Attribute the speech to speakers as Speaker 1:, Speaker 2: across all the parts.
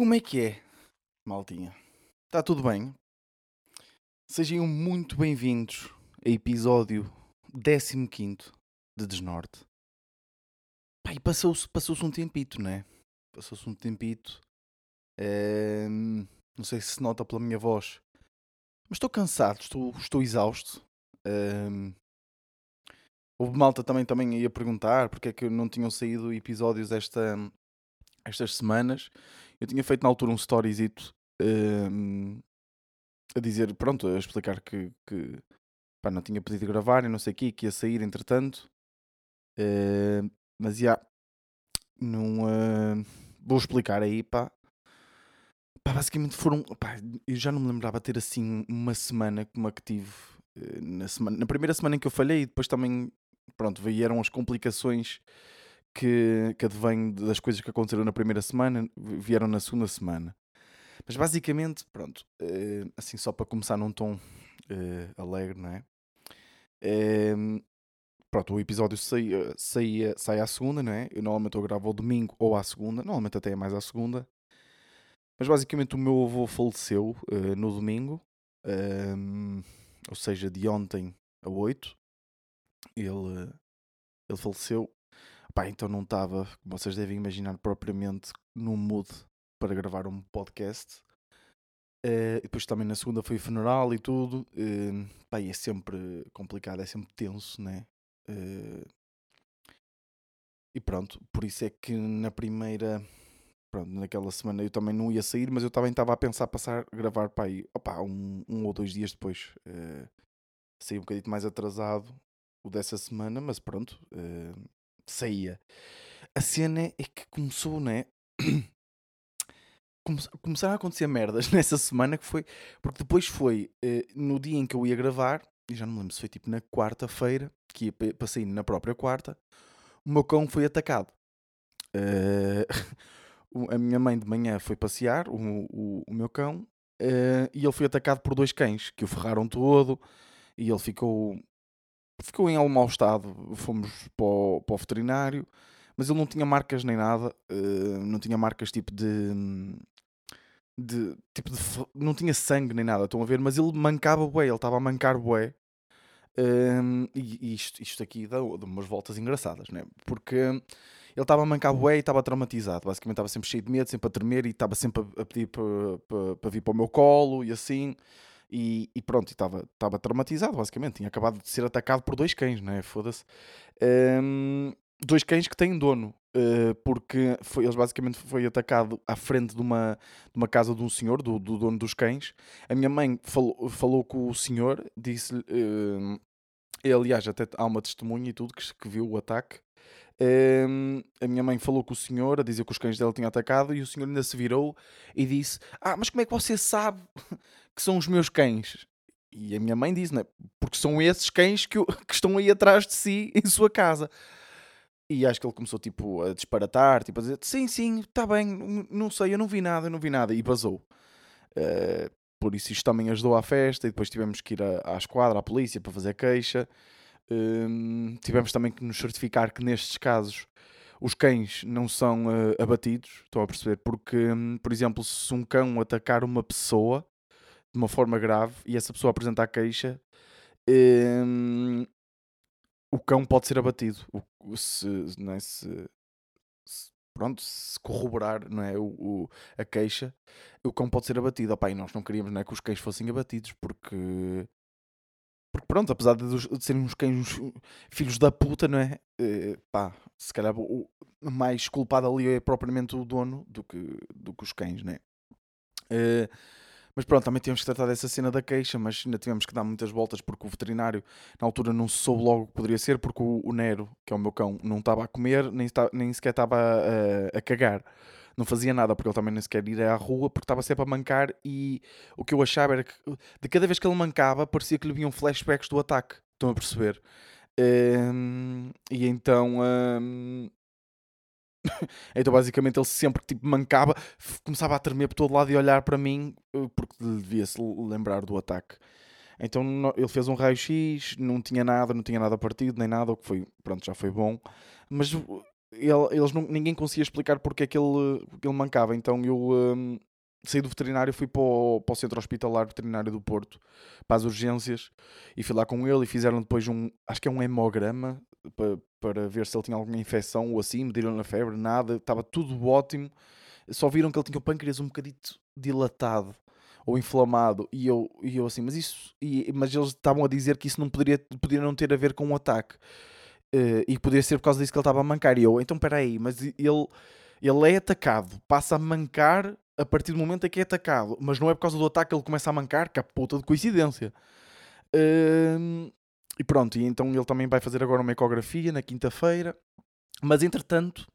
Speaker 1: Como é que é, maltinha? Está tudo bem? Sejam muito bem-vindos a episódio 15 de Desnorte. E passou-se passou um tempito, não é? Passou-se um tempito. Ehm, não sei se se nota pela minha voz, mas estou cansado, estou, estou exausto. Ehm, houve malta também, também ia perguntar porque é que não tinham saído episódios esta, estas semanas. Eu tinha feito na altura um storyzito ehm, a dizer, pronto, a explicar que, que pá, não tinha pedido gravar e não sei o quê, que ia sair entretanto. Ehm, mas já, não, eh, vou explicar aí, pá. Pá, basicamente foram, pá, eu já não me lembrava ter assim uma semana como a que tive eh, na, semana, na primeira semana em que eu falhei e depois também, pronto, vieram as complicações que, que advêm das coisas que aconteceram na primeira semana, vieram na segunda semana. Mas basicamente, pronto, eh, assim só para começar num tom eh, alegre, não é? Ehm, pronto, o episódio sai, sai, sai à segunda, não é? Eu normalmente eu gravo ao domingo ou à segunda, normalmente até é mais à segunda. Mas basicamente o meu avô faleceu uh, no domingo, um, ou seja, de ontem a 8. Ele, ele faleceu. Pá, então não estava, como vocês devem imaginar, propriamente no mood para gravar um podcast. Uh, depois também na segunda foi o funeral e tudo. Uh, pá, é sempre complicado, é sempre tenso, né? Uh, e pronto, por isso é que na primeira pronto, naquela semana eu também não ia sair, mas eu também estava a pensar passar a gravar para aí, opa, um, um ou dois dias depois. Uh, saí um bocadinho mais atrasado o dessa semana, mas pronto, uh, saía. A cena é que começou, né? Começaram a acontecer merdas nessa semana que foi. Porque depois foi uh, no dia em que eu ia gravar, e já não me lembro se foi tipo na quarta-feira, que ia para sair na própria quarta, o meu cão foi atacado. Uh, a minha mãe de manhã foi passear, o, o, o meu cão, uh, e ele foi atacado por dois cães que o ferraram todo e ele ficou ficou em algum mau estado. Fomos para o, para o veterinário, mas ele não tinha marcas nem nada, uh, não tinha marcas tipo de. De, tipo de, não tinha sangue nem nada, estão a ver, mas ele mancava bué, ele estava a mancar bué. Um, e, e isto, isto aqui dá umas voltas engraçadas, né? porque ele estava a mancar bué e estava traumatizado. Basicamente estava sempre cheio de medo, sempre a tremer e estava sempre a, pedir para vir para o meu colo e assim. E, e pronto, estava, traumatizado, basicamente. Tinha acabado de ser atacado por dois cães, né? Foda-se. Um, dois cães que têm dono. Uh, porque foi, eles basicamente foi atacado à frente de uma, de uma casa de um senhor, do, do dono dos cães. A minha mãe falou, falou com o senhor, disse-lhe. Uh, aliás, até há uma testemunha e tudo que, que viu o ataque. Um, a minha mãe falou com o senhor a dizer que os cães dela tinham atacado e o senhor ainda se virou e disse: Ah, mas como é que você sabe que são os meus cães? E a minha mãe disse, né? Porque são esses cães que, que estão aí atrás de si em sua casa. E acho que ele começou tipo a disparatar, tipo a dizer: Sim, sim, está bem, não sei, eu não vi nada, eu não vi nada. E vazou. Uh, por isso isto também ajudou à festa. E depois tivemos que ir à, à esquadra, à polícia, para fazer queixa. Um, tivemos também que nos certificar que nestes casos os cães não são uh, abatidos, estão a perceber? Porque, um, por exemplo, se um cão atacar uma pessoa de uma forma grave e essa pessoa apresentar queixa, um, o cão pode ser abatido. O, se, não é, se, se, pronto, se corroborar não é, o, o, a queixa, o cão pode ser abatido. Opa, e nós não queríamos não é, que os cães fossem abatidos porque porque pronto, apesar de, de serem uns cães filhos da puta, não é? Uh, pá, se calhar o mais culpado ali é propriamente o dono do que, do que os cães, não é? Uh, mas pronto, também tínhamos que tratar dessa cena da queixa, mas ainda tivemos que dar muitas voltas porque o veterinário na altura não soube logo que poderia ser, porque o, o Nero, que é o meu cão, não estava a comer, nem, nem sequer estava a, a, cagar não fazia nada, porque ele também nem sequer ia à rua, porque estava sempre a mancar. E o que eu achava era que de cada vez que ele mancava, parecia que lhe vinham flashbacks do ataque. Estão a perceber? Um, e então. Um, então basicamente ele sempre tipo mancava, começava a tremer por todo lado e olhar para mim eh, porque devia-se lembrar do ataque. Então ele fez um raio-x, não tinha nada, não tinha nada partido, nem nada, o que foi, pronto, já foi bom. Mas eles não, ninguém conseguia explicar porque é que ele, ele mancava. Então eu um, saí do veterinário, fui para o, para o centro hospitalar veterinário do Porto, para as urgências, e fui lá com ele e fizeram depois um, acho que é um hemograma, para, para ver se ele tinha alguma infecção ou assim, mediram na febre, nada, estava tudo ótimo. Só viram que ele tinha o pâncreas um bocadito dilatado ou inflamado, e eu, e eu assim, mas isso, e, mas eles estavam a dizer que isso não poderia, poderia não ter a ver com um ataque. Uh, e poderia ser por causa disso que ele estava a mancar. E eu, então peraí, mas ele, ele é atacado, passa a mancar a partir do momento em que é atacado, mas não é por causa do ataque que ele começa a mancar, que a puta de coincidência. Uh, e pronto, e então ele também vai fazer agora uma ecografia na quinta-feira. Mas entretanto,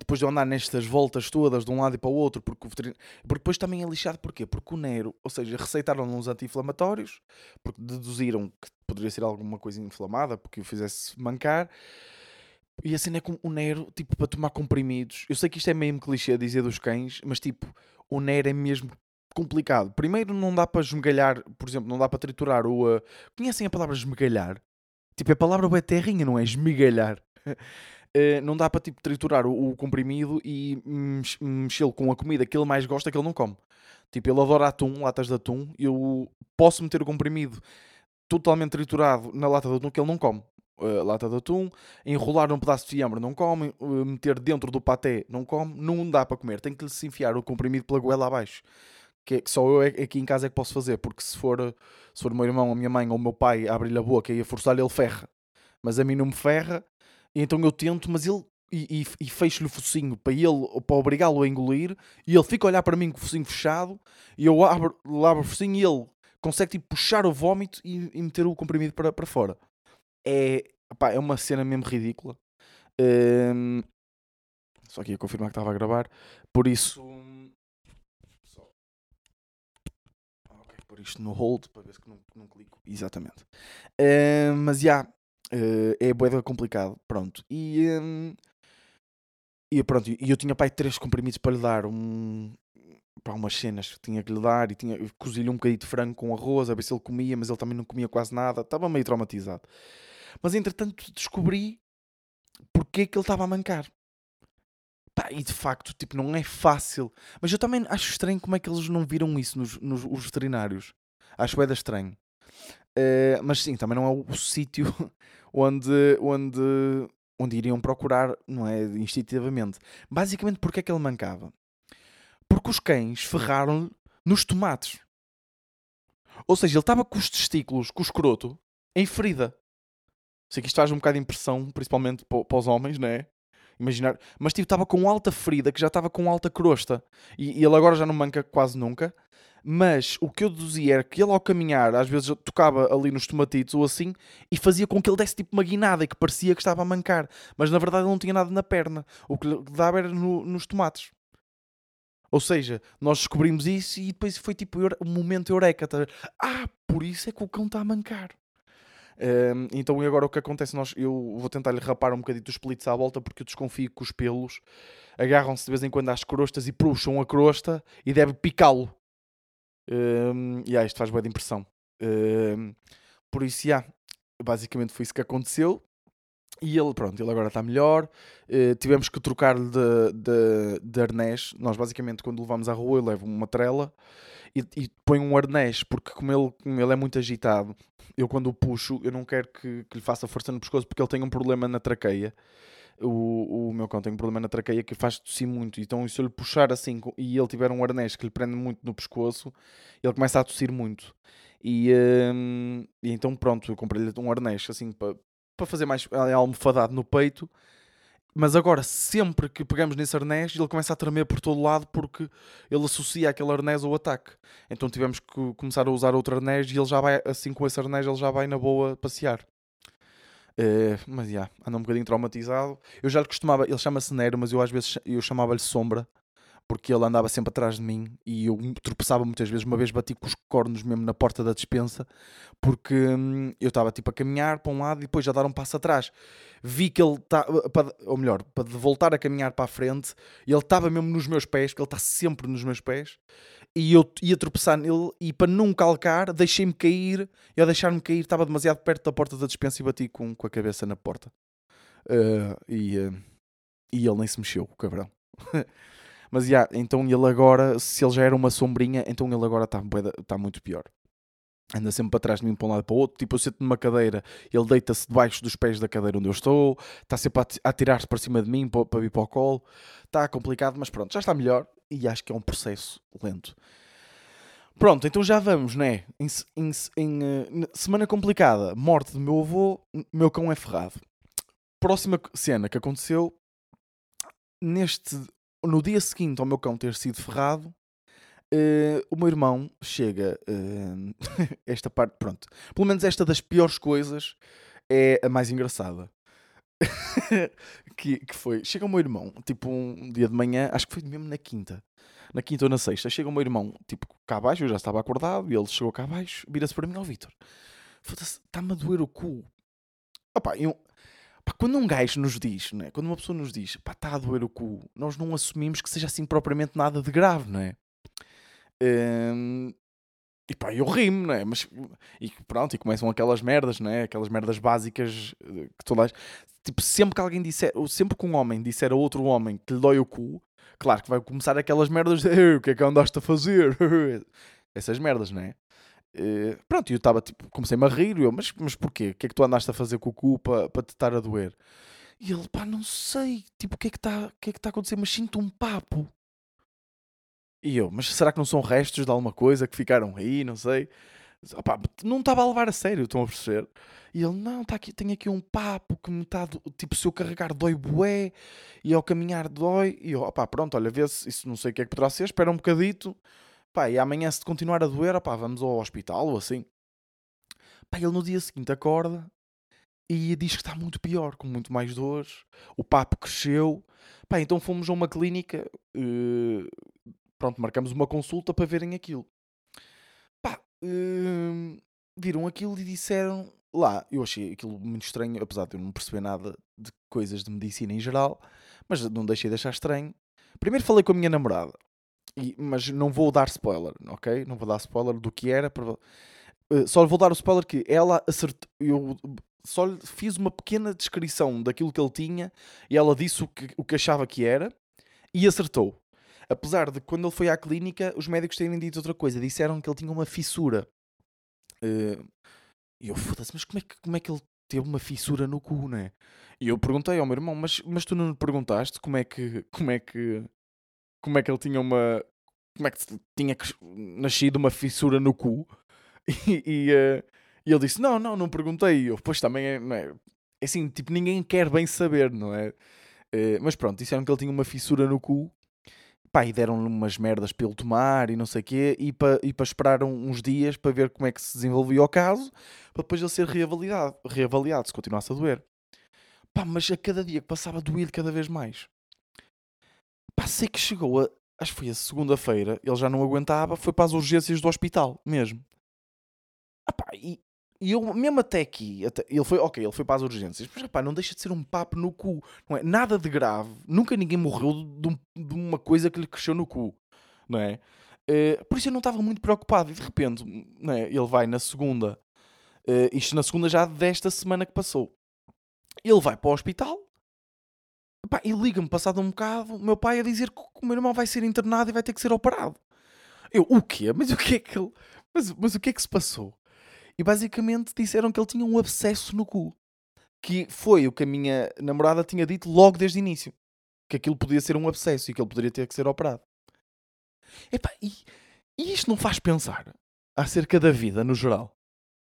Speaker 1: depois de andar nestas voltas todas de um lado e para o outro, porque, o veterinário... porque depois também é lixado, porquê? Porque o Nero, ou seja, receitaram uns anti-inflamatórios, porque deduziram que poderia ser alguma coisa inflamada, porque o fizesse mancar, e assim é com o Nero, tipo, para tomar comprimidos. Eu sei que isto é mesmo clichê dizer dos cães, mas tipo, o Nero é mesmo complicado. Primeiro, não dá para esmegalhar, por exemplo, não dá para triturar o. Uh... Conhecem a palavra esmegalhar? Tipo, a palavra é terrinha, não é? Esmegalhar. Uh, não dá para tipo, triturar o, o comprimido e mexê-lo com a comida que ele mais gosta que ele não come. Tipo, ele adora atum, latas de atum. Eu posso meter o comprimido totalmente triturado na lata de atum que ele não come. Uh, lata de atum, enrolar um pedaço de fiambre não come, uh, meter dentro do paté não come, não dá para comer, tem que se enfiar o comprimido pela goela abaixo. Que, é, que só eu aqui em casa é que posso fazer, porque se for, se for o meu irmão, a minha mãe ou o meu pai a abrir-lhe a boca e a forçar-lhe, ele ferra. Mas a mim não me ferra, então eu tento, mas ele. E, e, e fecho-lhe o focinho para ele, para obrigá-lo a engolir, e ele fica a olhar para mim com o focinho fechado, e eu abro, abro o focinho e ele consegue tipo, puxar o vómito e, e meter o comprimido para, para fora. É, opá, é uma cena mesmo ridícula. Um, só que ia confirmar que estava a gravar. Por isso. Ok, por isto no hold para ver se não, não clico. Exatamente. Um, mas já. Yeah, Uh, é boeda complicado, pronto. E, um, e pronto, eu tinha pai três comprimidos para lhe dar, um, para umas cenas que tinha que lhe dar e tinha cozi-lhe um bocadinho de frango com arroz, a ver se ele comia, mas ele também não comia quase nada, estava meio traumatizado. Mas entretanto descobri porque é que ele estava a mancar. Pá, e de facto, tipo, não é fácil. Mas eu também acho estranho como é que eles não viram isso nos, nos os veterinários. Acho é estranho. Uh, mas sim, também não é o, o sítio onde, onde, onde iriam procurar, não é? Instintivamente. Basicamente, porque é que ele mancava? Porque os cães ferraram-lhe nos tomates. Ou seja, ele estava com os testículos, com o escroto, em ferida. Sei que isto faz um bocado de impressão, principalmente para os homens, não é? Imaginar. Mas tipo, estava com alta ferida, que já estava com alta crosta. E, e, ele agora já não manca quase nunca. Mas o que eu deduzia era que ele ao caminhar, às vezes tocava ali nos tomatitos ou assim, e fazia com que ele desse tipo uma guinada e que parecia que estava a mancar. Mas na verdade ele não tinha nada na perna. O que lhe dava era no, nos tomates. Ou seja, nós descobrimos isso e depois foi tipo o momento eureka. Tá? Ah, por isso é que o cão está a mancar. Um, então, e agora o que acontece? Nós, eu vou tentar lhe rapar um bocadinho dos pelitos à volta porque eu desconfio que os pelos agarram-se de vez em quando às crostas e puxam a crosta e deve picá-lo. Um, e yeah, isto faz boa de impressão. Um, por isso, yeah, basicamente foi isso que aconteceu. E ele, pronto, ele agora está melhor. Uh, tivemos que trocar-lhe de, de, de arnés. Nós, basicamente, quando levamos à rua, eu levo uma trela e, e ponho um arnés, porque como ele, como ele é muito agitado, eu quando o puxo, eu não quero que, que lhe faça força no pescoço, porque ele tem um problema na traqueia o, o meu cão tem um problema na traqueia que faz tossir muito. Então, se eu lhe puxar assim e ele tiver um arnés que lhe prende muito no pescoço, ele começa a tossir muito. E, hum, e então, pronto, eu comprei-lhe um arnés assim para, para fazer mais almofadado no peito. Mas agora, sempre que pegamos nesse arnés, ele começa a tremer por todo lado porque ele associa aquele arnés ao ataque. Então tivemos que começar a usar outro arnés e ele já vai, assim com esse arnés, ele já vai na boa passear. Uh, mas já, yeah, anda um bocadinho traumatizado. Eu já lhe costumava, ele chama-se Nero, mas eu às vezes eu chamava-lhe Sombra, porque ele andava sempre atrás de mim e eu tropeçava muitas vezes. Uma vez bati com os cornos mesmo na porta da despensa, porque hum, eu estava tipo a caminhar para um lado e depois já dar um passo atrás. Vi que ele está, ou melhor, para voltar a caminhar para a frente, ele estava mesmo nos meus pés, porque ele está sempre nos meus pés e eu ia tropeçar nele e para não calcar deixei-me cair e ao deixar-me cair estava demasiado perto da porta da despensa e bati com, com a cabeça na porta uh, e, uh, E ele nem se mexeu, o cabrão. Mas já, então ele agora, se ele já era uma sombrinha, então ele agora está tá muito pior. Anda sempre para trás de mim para um lado para o outro. Tipo, eu sento numa cadeira, ele deita-se debaixo dos pés da cadeira onde eu estou, está sempre a atirar-se para cima de mim para vir para o colo. Está complicado, mas pronto, já está melhor e acho que é um processo lento. Pronto, então já vamos, né? Em, em, em uh, semana complicada, morte do meu avô, meu cão é ferrado. Próxima cena que aconteceu, neste, no dia seguinte ao meu cão ter sido ferrado, uh, o meu irmão chega. Uh, esta parte, pronto. Pelo menos esta das piores coisas é a mais engraçada. que, que foi. Chega o meu irmão, tipo um dia de manhã, acho que foi mesmo na quinta na quinta ou na sexta, chega o meu irmão, tipo, cá abaixo, eu já estava acordado, e ele chegou cá abaixo, vira-se para mim, ó oh, Vitor, está-me a doer o cu. Opa, eu, quando um gajo nos diz, né? quando uma pessoa nos diz, pá, está a doer o cu, nós não assumimos que seja assim propriamente nada de grave, não é? E pá, eu rimo, não é? Mas, e pronto, e começam aquelas merdas, não é? Aquelas merdas básicas eh, que todas. Tipo, sempre que alguém disser, ou sempre que um homem disser a outro homem que lhe dói o cu, Claro que vai começar aquelas merdas de o que é que andaste a fazer? Essas merdas, não é? Uh, pronto, eu estava tipo, comecei-me a rir, eu, mas, mas porquê? O que é que tu andaste a fazer com o cu para pa te estar a doer? E ele, pá, não sei, tipo, o que é que está que é que tá a acontecer? Mas sinto um papo. E eu, mas será que não são restos de alguma coisa que ficaram aí? Não sei. Opa, não estava a levar a sério, estão a perceber? E ele, não, tá aqui, tem aqui um papo que me está, tipo, se eu carregar dói bué, e ao caminhar dói, e eu, opá, pronto, olha, vê se isso não sei o que é que poderá ser, espera um bocadito, pá, e amanhã se continuar a doer, opá, vamos ao hospital ou assim. Pá, ele no dia seguinte acorda e diz que está muito pior, com muito mais dores, o papo cresceu, pá, então fomos a uma clínica, uh, pronto, marcamos uma consulta para verem aquilo. Pá, uh, viram aquilo e disseram lá, eu achei aquilo muito estranho, apesar de eu não perceber nada de coisas de medicina em geral, mas não deixei de achar estranho. Primeiro falei com a minha namorada, e, mas não vou dar spoiler, ok? Não vou dar spoiler do que era. Uh, só vou dar o spoiler que ela acertou. Eu só lhe fiz uma pequena descrição daquilo que ele tinha e ela disse o que, o que achava que era e acertou. Apesar de quando ele foi à clínica, os médicos terem dito outra coisa, disseram que ele tinha uma fissura. Uh, e eu, foda-se, mas como é, que, como é que ele teve uma fissura no cu, né? E eu perguntei ao meu irmão, mas, mas tu não me perguntaste como é que. Como é que. Como é que ele tinha uma. Como é que tinha nascido uma fissura no cu? E, e, uh, e ele disse: Não, não, não perguntei. E eu, pois também é, é. É assim, tipo, ninguém quer bem saber, não é? Uh, mas pronto, disseram que ele tinha uma fissura no cu Pá, e deram-lhe umas merdas para ele tomar e não sei o quê, e para e pa esperar uns dias para ver como é que se desenvolvia o caso, para depois ele ser reavaliado, reavaliado se continuasse a doer. Pá, mas a cada dia que passava doer cada vez mais. Pá, sei que chegou a. Acho que foi a segunda-feira, ele já não aguentava, foi para as urgências do hospital mesmo. Ah, pá, e, e eu, mesmo até aqui, até, ele foi, ok, ele foi para as urgências, mas rapaz, não deixa de ser um papo no cu, não é? Nada de grave, nunca ninguém morreu de, um, de uma coisa que lhe cresceu no cu, não é? Uh, por isso eu não estava muito preocupado, e de repente, não é? Ele vai na segunda, uh, isto na segunda já desta semana que passou, ele vai para o hospital, pá, e liga-me, passado um bocado, o meu pai a dizer que o meu irmão vai ser internado e vai ter que ser operado. Eu, o quê? Mas o que é que ele. Mas, mas o que é que se passou? E basicamente disseram que ele tinha um abscesso no cu. Que foi o que a minha namorada tinha dito logo desde o início. Que aquilo podia ser um abscesso e que ele poderia ter que ser operado. Epá, e, e isto não faz pensar acerca da vida no geral.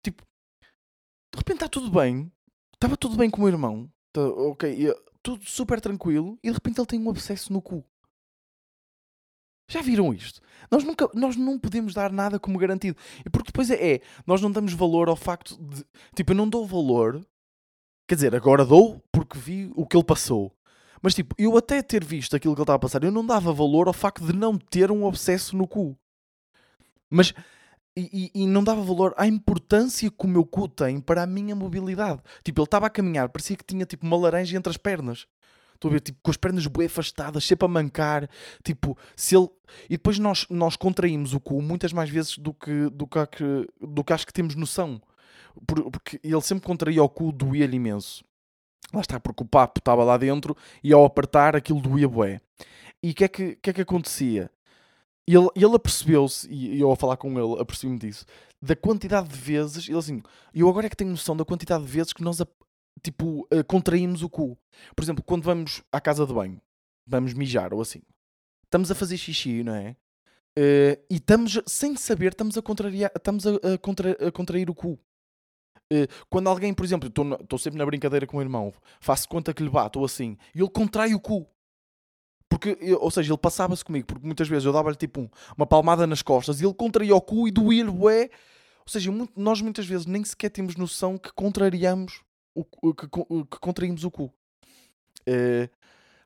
Speaker 1: Tipo, de repente está tudo bem. Estava tudo bem com o meu irmão. Tá, ok, tudo super tranquilo. E de repente ele tem um abscesso no cu. Já viram isto? Nós, nunca, nós não podemos dar nada como garantido. Porque depois é, é, nós não damos valor ao facto de. Tipo, eu não dou valor. Quer dizer, agora dou porque vi o que ele passou. Mas tipo, eu até ter visto aquilo que ele estava a passar, eu não dava valor ao facto de não ter um obsesso no cu. Mas. E, e, e não dava valor à importância que o meu cu tem para a minha mobilidade. Tipo, ele estava a caminhar, parecia que tinha tipo uma laranja entre as pernas. Estou a ver, tipo, com as pernas bem afastadas, sempre a mancar. Tipo, se ele. E depois nós, nós contraímos o cu muitas mais vezes do que, do que, do que acho que temos noção. Porque ele sempre contraía o cu, doía-lhe imenso. Lá está, porque o papo estava lá dentro e ao apertar aquilo doía bué. E o que, é que, que é que acontecia? Ele, ele apercebeu-se, e eu a falar com ele apercebi-me disso, da quantidade de vezes, ele assim, eu agora é que tenho noção da quantidade de vezes que nós, tipo, uh, contraímos o cu. Por exemplo, quando vamos à casa de banho, vamos mijar ou assim, estamos a fazer xixi, não é? Uh, e estamos, sem saber, estamos a, contrariar, estamos a, a, contra, a contrair o cu. Uh, quando alguém, por exemplo, estou sempre na brincadeira com o irmão, faço conta que lhe bato ou assim, e ele contrai o cu. Porque, ou seja, ele passava-se comigo, porque muitas vezes eu dava-lhe tipo um, uma palmada nas costas e ele contraía o cu e doía-lhe bué. Ou seja, muito, nós muitas vezes nem sequer temos noção que contrariamos o, que, que contraímos o cu. Uh,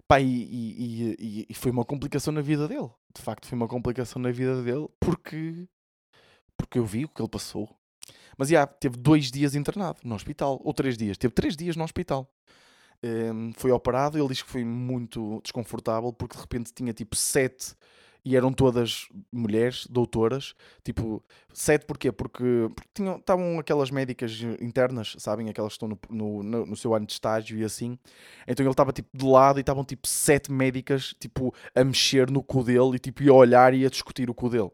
Speaker 1: pá, e, e, e, e, foi uma complicação na vida dele. De facto, foi uma complicação na vida dele porque, porque eu vi o que ele passou. Mas já, teve dois dias internado no hospital, ou três dias, teve três dias no hospital. Um, foi operado, ele diz que foi muito desconfortável porque de repente tinha tipo sete e eram todas mulheres, doutoras, tipo, sete porquê? Porque, porque tinham, estavam aquelas médicas internas, sabem? Aquelas que estão no, no, no seu ano de estágio e assim. Então ele estava tipo de lado e estavam tipo sete médicas, tipo, a mexer no cu dele e tipo, a olhar e a discutir o cu dele.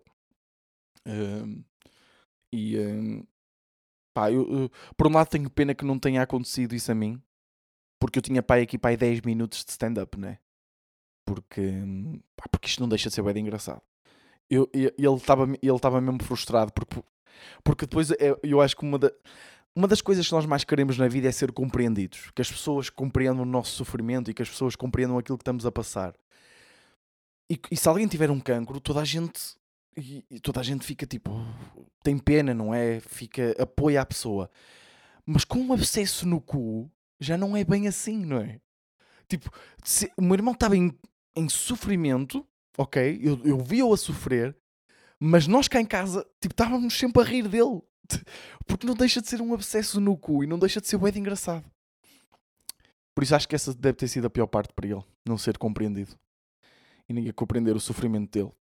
Speaker 1: Um, e um, pá, eu, eu, por um lado tenho pena que não tenha acontecido isso a mim, porque eu tinha pai aqui pai 10 minutos de stand-up, né? Porque, pá, porque isto não deixa de ser bem engraçado. Eu, eu, ele estava ele tava mesmo frustrado porque, porque depois eu, eu acho que uma, da, uma das coisas que nós mais queremos na vida é ser compreendidos. Que as pessoas compreendam o nosso sofrimento e que as pessoas compreendam aquilo que estamos a passar. E, e se alguém tiver um cancro, toda a gente e, toda a gente fica tipo tem pena, não é? Fica apoia a pessoa. Mas com um abscesso no cu, já não é bem assim, não é? Tipo, se, o meu irmão estava em, em sofrimento, ok? Eu, eu vi-o a sofrer, mas nós cá em casa, tipo, estávamos sempre a rir dele. Porque não deixa de ser um abscesso no cu e não deixa de ser bem engraçado. Por isso acho que essa deve ter sido a pior parte para ele, não ser compreendido. E ninguém compreender o sofrimento dele.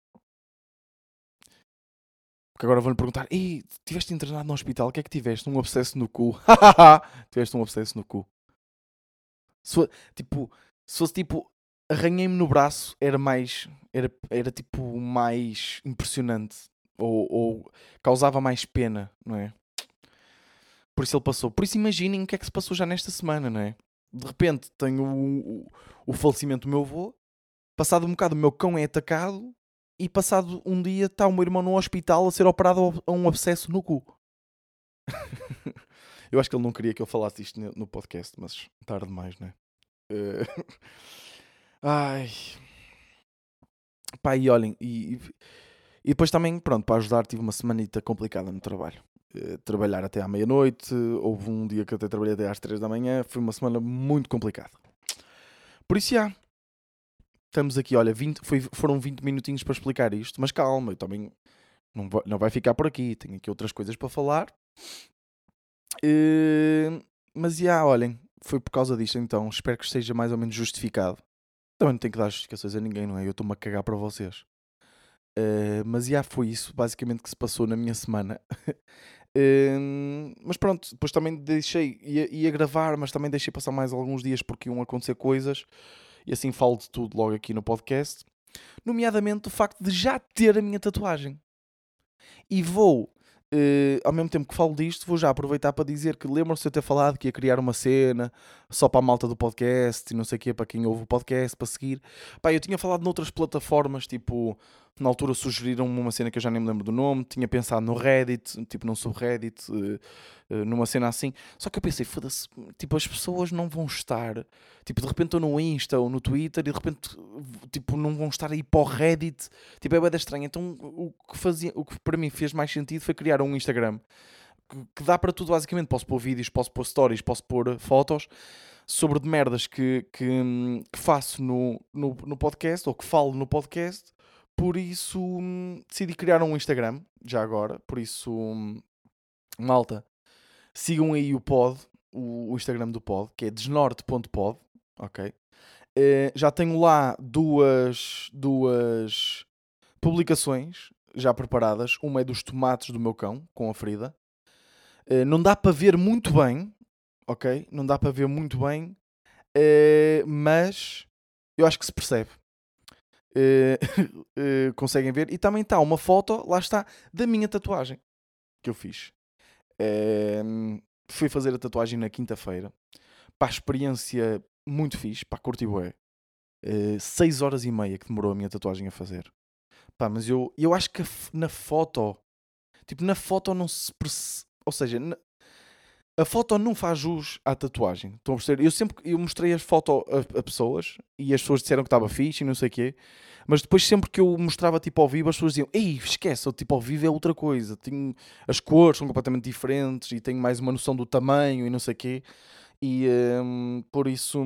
Speaker 1: Porque agora vão-lhe perguntar: Ei, tiveste internado no hospital, o que é que tiveste? Um abscesso no cu. tiveste um abscesso no cu. Se, tipo, se fosse tipo, arranhei-me no braço, era mais. Era, era tipo mais impressionante. Ou, ou causava mais pena, não é? Por isso ele passou. Por isso imaginem o que é que se passou já nesta semana, não é? De repente tenho o, o, o falecimento do meu avô. Passado um bocado o meu cão é atacado. E passado um dia está o meu irmão no hospital a ser operado a um abscesso no cu. Eu acho que ele não queria que eu falasse isto no podcast, mas tarde demais, né? Uh... Ai. Pá, e olhem, e, e depois também, pronto, para ajudar, tive uma semanita complicada no trabalho. Uh, trabalhar até à meia-noite, houve um dia que até trabalhei até às três da manhã, foi uma semana muito complicada. Por isso, já. Estamos aqui, olha, 20, foi, foram 20 minutinhos para explicar isto, mas calma, eu também não vai, não vai ficar por aqui, tenho aqui outras coisas para falar. Uh, mas, já, olhem, foi por causa disto então. Espero que esteja mais ou menos justificado. Também não tenho que dar justificações a ninguém, não é? Eu estou-me a cagar para vocês. Uh, mas já foi isso, basicamente, que se passou na minha semana. uh, mas pronto, depois também deixei, ia, ia, gravar, mas também deixei passar mais alguns dias porque iam acontecer coisas. E assim falo de tudo logo aqui no podcast. Nomeadamente o facto de já ter a minha tatuagem. E vou Uh, ao mesmo tempo que falo disto, vou já aproveitar para dizer que lembram-se de eu ter falado que ia criar uma cena só para a malta do podcast e não sei o que, para quem ouve o podcast, para seguir. Pá, eu tinha falado noutras plataformas, tipo, na altura sugeriram-me uma cena que eu já nem me lembro do nome, tinha pensado no Reddit, tipo num subreddit, uh, uh, numa cena assim. Só que eu pensei, foda-se, tipo, as pessoas não vão estar, tipo, de repente estou no Insta ou no Twitter e de repente, tipo, não vão estar aí para o Reddit. Tipo, é bem estranho. Então, o que, fazia, o que para mim fez mais sentido foi criar um Instagram que dá para tudo basicamente. Posso pôr vídeos, posso pôr stories, posso pôr fotos sobre de merdas que, que, que faço no, no, no, podcast ou que falo no podcast por isso hum, decidi criar um Instagram, já agora. Por isso, hum, malta, sigam aí o pod, o, o Instagram do pod, que é desnorte.pod, ok? Uh, já tenho lá duas, duas publicações já preparadas. Uma é dos tomates do meu cão, com a ferida. Uh, não dá para ver muito bem, ok? Não dá para ver muito bem, Uh, mas eu acho que se percebe. Uh, conseguem ver. E também está uma foto, lá está, da minha tatuagem que eu fiz. fui fazer a tatuagem na quinta-feira. Para a experiência muito fixe, para curti bué. 6 horas e meia que demorou a minha tatuagem a fazer. Pá, mas eu, eu acho que na foto, tipo, na foto não se percebe, ou seja, a foto não faz jus à tatuagem. Estão a perceber? Eu sempre eu mostrei as fotos a, a, pessoas e as pessoas disseram que estava fixe e não sei o quê. Mas depois, sempre que eu mostrava tipo ao vivo, as pessoas diziam: Ei, esquece, tipo ao vivo é outra coisa. Tenho, as cores são completamente diferentes e tenho mais uma noção do tamanho e não sei o quê. E um, por isso,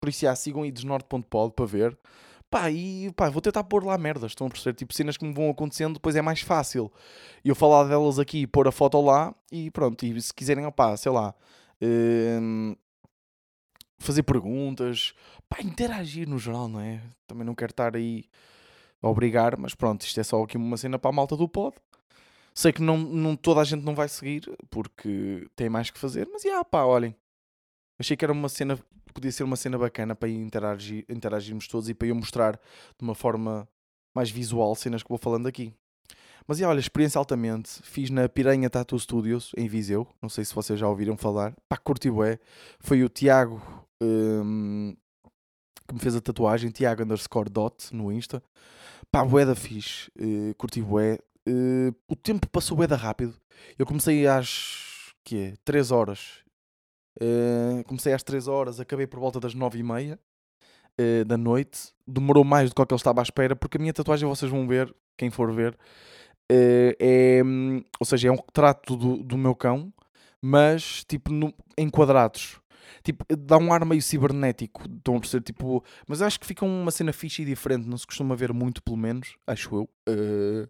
Speaker 1: por isso já sigam aí desnorte.pod para ver. Pá, e pá, vou tentar pôr lá merdas, estão a perceber? Tipo, cenas que me vão acontecendo, depois é mais fácil eu falar delas aqui, pôr a foto lá e pronto. E se quiserem, opá, sei lá, hum, fazer perguntas, pá, interagir no geral, não é? Também não quero estar aí a obrigar, mas pronto, isto é só aqui uma cena para a malta do pod. Sei que não, não, toda a gente não vai seguir porque tem mais que fazer, mas já, pá, olhem. Achei que era uma cena podia ser uma cena bacana para interagir, interagirmos todos e para eu mostrar de uma forma mais visual cenas que vou falando aqui. Mas olha, experiência altamente. Fiz na Piranha Tattoo Studios em Viseu. Não sei se vocês já ouviram falar. Pá, curti bué. Foi o Tiago um, que me fez a tatuagem. Tiago underscore dot no Insta. Pá, bué da fixe. Uh, curti bué. Uh, o tempo passou bué da rápido. Eu comecei às que 3 horas Uh, comecei às 3 horas, acabei por volta das 9 e meia uh, da noite. Demorou mais do que ele estava à espera, porque a minha tatuagem, vocês vão ver, quem for ver, uh, é, ou seja, é um retrato do, do meu cão, mas tipo no, em quadrados. Tipo, dá um ar meio cibernético, estão a perceber? Tipo, mas acho que fica uma cena fixe e diferente, não se costuma ver muito, pelo menos, acho eu. Uh,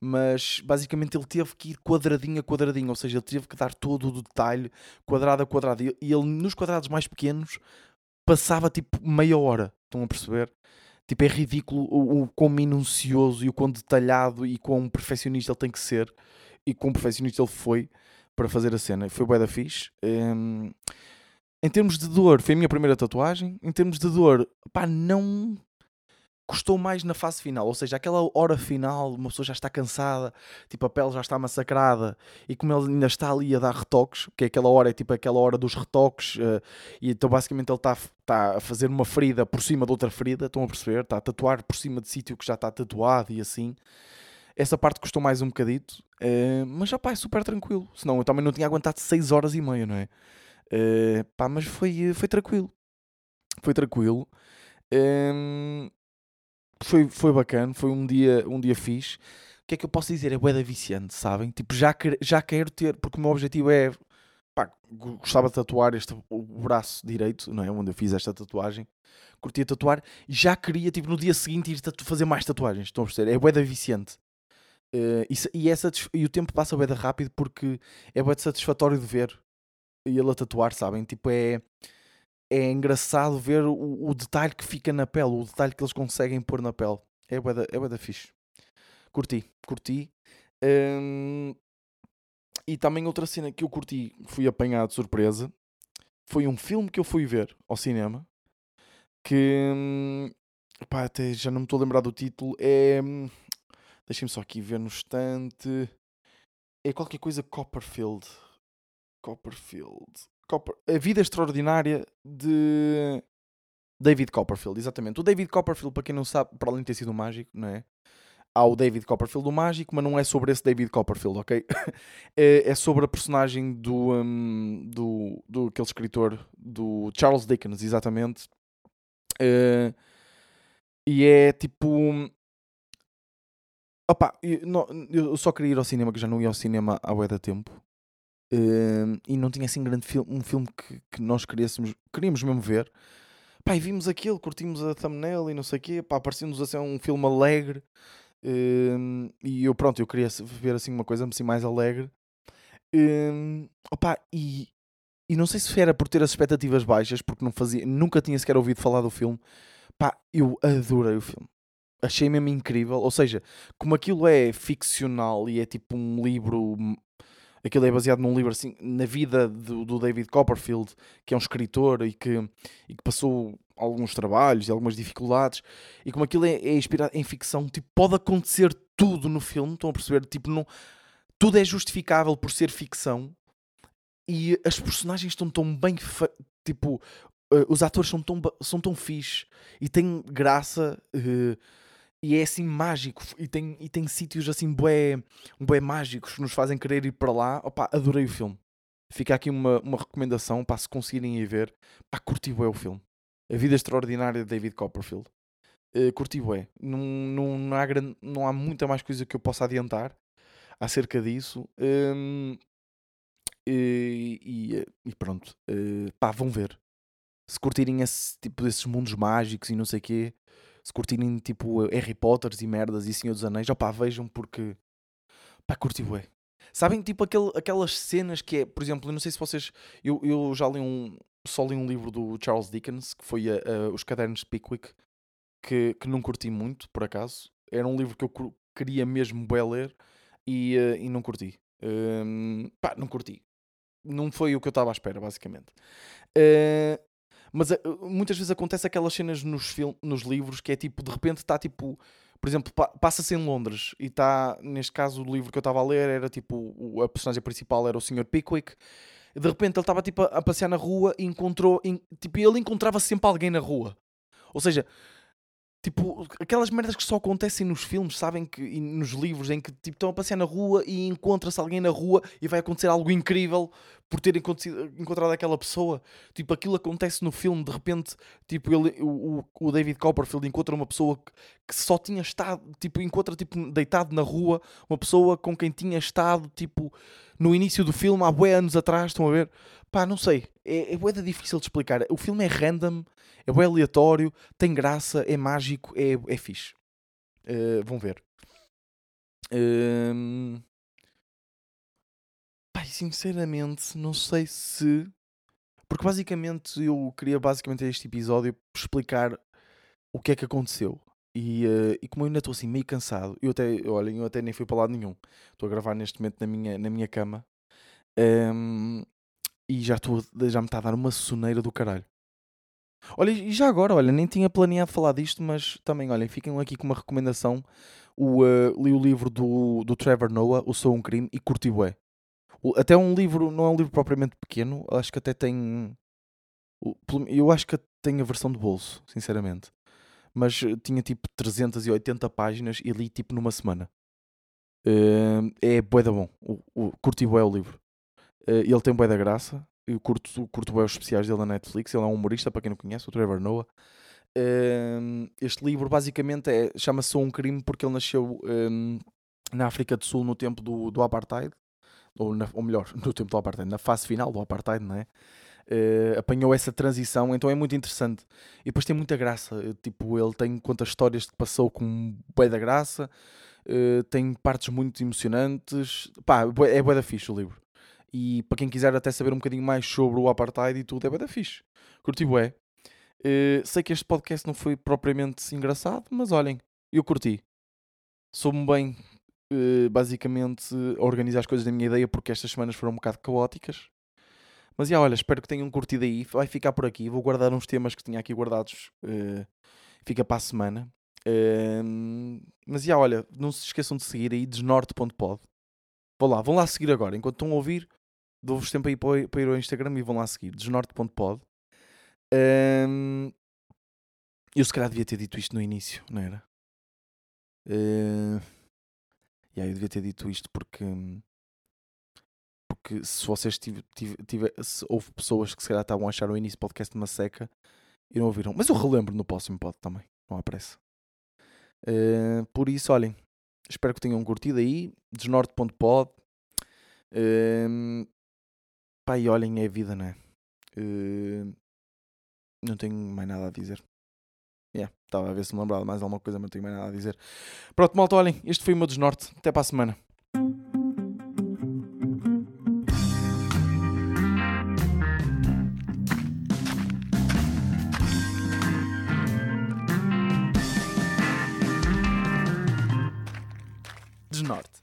Speaker 1: mas basicamente ele teve que ir quadradinho a quadradinho, ou seja, ele teve que dar todo o detalhe, quadrado a quadrado. E ele, nos quadrados mais pequenos, passava tipo meia hora. Estão a perceber? Tipo, é ridículo o, o quão minucioso e o quão detalhado e quão perfeccionista ele tem que ser e quão perfeccionista ele foi para fazer a cena. Foi bué da fixe. Um, em termos de dor, foi a minha primeira tatuagem. Em termos de dor, pá, não custou mais na fase final, ou seja, aquela hora final, uma pessoa já está cansada, tipo a pele já está massacrada, e como ele ainda está ali a dar retoques, que é aquela hora, é tipo aquela hora dos retoques, uh, e então basicamente ele está, está a fazer uma ferida por cima de outra ferida, estão a perceber? Está a tatuar por cima de sítio que já está tatuado e assim. Essa parte custou mais um bocadito, uh, mas já pá, é super tranquilo. Senão eu também não tinha aguentado 6 horas e meia, não é? Uh, pá, mas foi, foi tranquilo. Foi tranquilo. Um, ehm, foi, foi bacana, foi um dia, um dia fixe. O que é que eu posso dizer? É bué viciante, sabem? Tipo, já, já quero ter, porque o meu objetivo é, pá, gostava de tatuar este, o braço direito, não é? Onde eu fiz esta tatuagem. Curtia tatuar e já queria, tipo, no dia seguinte ir fazer mais tatuagens. Estão a perceber? É bué viciante. Uh, e, e, é e o tempo passa bué rápido porque é bué satisfatório de ver ele a tatuar, sabem? Tipo, é é engraçado ver o, o, detalhe que fica na pele, o detalhe que eles conseguem pôr na pele. É bué da, é da fixe. Curti, curti. Um, e também outra cena que eu curti, fui apanhado de surpresa, foi um filme que eu fui ver ao cinema, que, hum, pá, até já não me estou a lembrar do título, é, hum, deixem-me só aqui ver no estante, é qualquer coisa Copperfield. Copperfield. Copper, A Vida Extraordinária de David Copperfield, exatamente. O David Copperfield, para quem não sabe, para além de ter sido um mágico, não é? Há o David Copperfield do mágico, mas não é sobre esse David Copperfield, ok? é, é, sobre a personagem do, um, do, do aquele escritor do Charles Dickens, exatamente. Uh, e é tipo. Opa, eu, não, eu só queria ir ao cinema, que já não ia ao cinema há bué da tempo. Uh, e não tinha assim grande filme, um filme que, que nós queríamos, queríamos mesmo ver. Pá, e vimos aquilo, curtimos a thumbnail e não sei o quê. Pá, parecia-nos assim um filme alegre. Uh, e eu, pronto, eu queria ver assim uma coisa assim mais alegre. Uh, opa, e, e não sei se era por ter as expectativas baixas, porque não fazia, nunca tinha sequer ouvido falar do filme. Pá, eu adorei o filme. Achei mesmo incrível. Ou seja, como aquilo é ficcional e é tipo um livro Aquilo é baseado num livro assim, na vida do, do David Copperfield, que é um escritor e que, e que passou alguns trabalhos e algumas dificuldades. E como aquilo é, é inspirado em ficção, tipo, pode acontecer tudo no filme, estão a perceber? Tipo, não, tudo é justificável por ser ficção e as personagens estão tão bem. Tipo, uh, os atores são tão, são tão fixe e têm graça. Uh, e é assim mágico e tem, e tem sítios assim bué, bué mágicos que nos fazem querer ir para lá. Opa, adorei o filme. Fica aqui uma, uma recomendação para se conseguirem ir ver. Pá, curti bué o filme. A Vida Extraordinária de David Copperfield. Uh, curti bué. Não, não, não, há grande, não há muita mais coisa que eu possa adiantar acerca disso. Um, e, e, e, pronto. Uh, pá, vão ver. Se curtirem esse tipo desses mundos mágicos e não sei o quê se curtirem tipo Harry Potters e merdas e Senhor dos Anéis, opá, vejam porque pá, curti bué. Sabem, tipo aquele, aquelas cenas que é, por exemplo, eu não sei se vocês. Eu, eu já li um. Só li um livro do Charles Dickens, que foi Os Cadernos de Pickwick, que, que não curti muito, por acaso. Era um livro que eu queria mesmo bué ler e, uh, e não curti. Uh, pá, não curti. Não foi o que eu estava à espera, basicamente. Uh, mas uh, muitas vezes acontece aquelas cenas nos, film, nos livros que é tipo, de repente está tipo. Por exemplo, pa passa-se em Londres e está, neste caso, o livro que eu estava a ler era tipo, a personagem principal era o Sr. Pickwick. De repente ele estava tipo a, passear na rua e encontrou, tipo, ele encontrava sempre alguém na rua. Ou seja, Tipo, aquelas merdas que só acontecem nos filmes, sabem? que E nos livros, em que tipo, estão a passear na rua e encontra-se alguém na rua e vai acontecer algo incrível por ter encontrado aquela pessoa. Tipo, aquilo acontece no filme, de repente, tipo, ele, o, o David Copperfield encontra uma pessoa que, só tinha estado, tipo, encontra, tipo, deitado na rua, uma pessoa com quem tinha estado, tipo, no início do filme, há bué anos atrás, estão a ver? Pá, não sei. É, é bué difícil de explicar. O filme é random é bem aleatório, tem graça, é mágico, é, é fixe. Uh, vão ver. Uh, sinceramente, não sei se. Porque basicamente eu queria basicamente este episódio explicar o que é que aconteceu. E, uh, e como eu ainda estou assim meio cansado, eu até, olhem, eu até nem fui para lado nenhum. Estou a gravar neste momento na minha, na minha cama. Um, e já, estou, já me está a dar uma soneira do caralho. Olha, e já agora, olha, nem tinha planeado falar disto, mas também, olhem, fiquem aqui com uma recomendação. O, uh, li o livro do, do Trevor Noah, O Sou um Crime, e curti bué. Até um livro, não é um livro propriamente pequeno, acho que até tem. Eu acho que tem a versão de bolso, sinceramente. Mas eh, tinha tipo 380 páginas e li tipo numa semana. Uh, é bué da bom. O, o, curti bué o livro. Uh, ele tem bué da graça eu curto, curto bem os especiais dele na Netflix. Ele é um humorista, para quem não conhece, o Trevor Noah. Um, este livro basicamente é, chama-se Um Crime porque ele nasceu um, na África do Sul no tempo do, do Apartheid, ou, na, ou melhor, no tempo do Apartheid, na fase final do Apartheid, não é? Uh, apanhou essa transição, então é muito interessante. E depois tem muita graça, tipo, ele tem conta histórias que passou com bem da graça, uh, tem partes muito emocionantes, pá, é bué da fixe o livro. E para quem quiser até saber um bocadinho mais sobre o apartheid e tudo, é bem da fixe. Curti bué. Uh, sei que este podcast não foi propriamente engraçado, mas olhem, eu curti. Sou-me bem, uh, basicamente, a organizar as coisas da minha ideia, porque estas semanas foram um bocado caóticas. Mas já, olha, espero que tenham curtido aí. Vai ficar por aqui. Vou guardar uns temas que tinha aqui guardados. Uh, fica para a semana. Uh, mas já, olha, não se esqueçam de seguir aí desnorte.pod. Vão lá, vão lá seguir agora. Enquanto estão a ouvir, dou-vos tempo aí para, para ir ao Instagram e vão lá seguir, desnorte.pod. Um, eu se calhar devia ter dito isto no início, não era? Uh, yeah, eu devia ter dito isto porque porque se vocês tive, tive, tive, se houve pessoas que se calhar estavam a achar o início do podcast uma seca e não ouviram, mas eu relembro no próximo pod também, não há pressa. Uh, por isso, olhem, espero que tenham curtido aí, desnorte.pod. Uh, Pá, e olhem, é vida, não é? Uh, não tenho mais nada a dizer. Yeah, estava a ver se me lembrava mais alguma coisa, mas não tenho mais nada a dizer. Pronto, malta, olhem, este foi o meu desnorte. Até para a semana. Desnorte.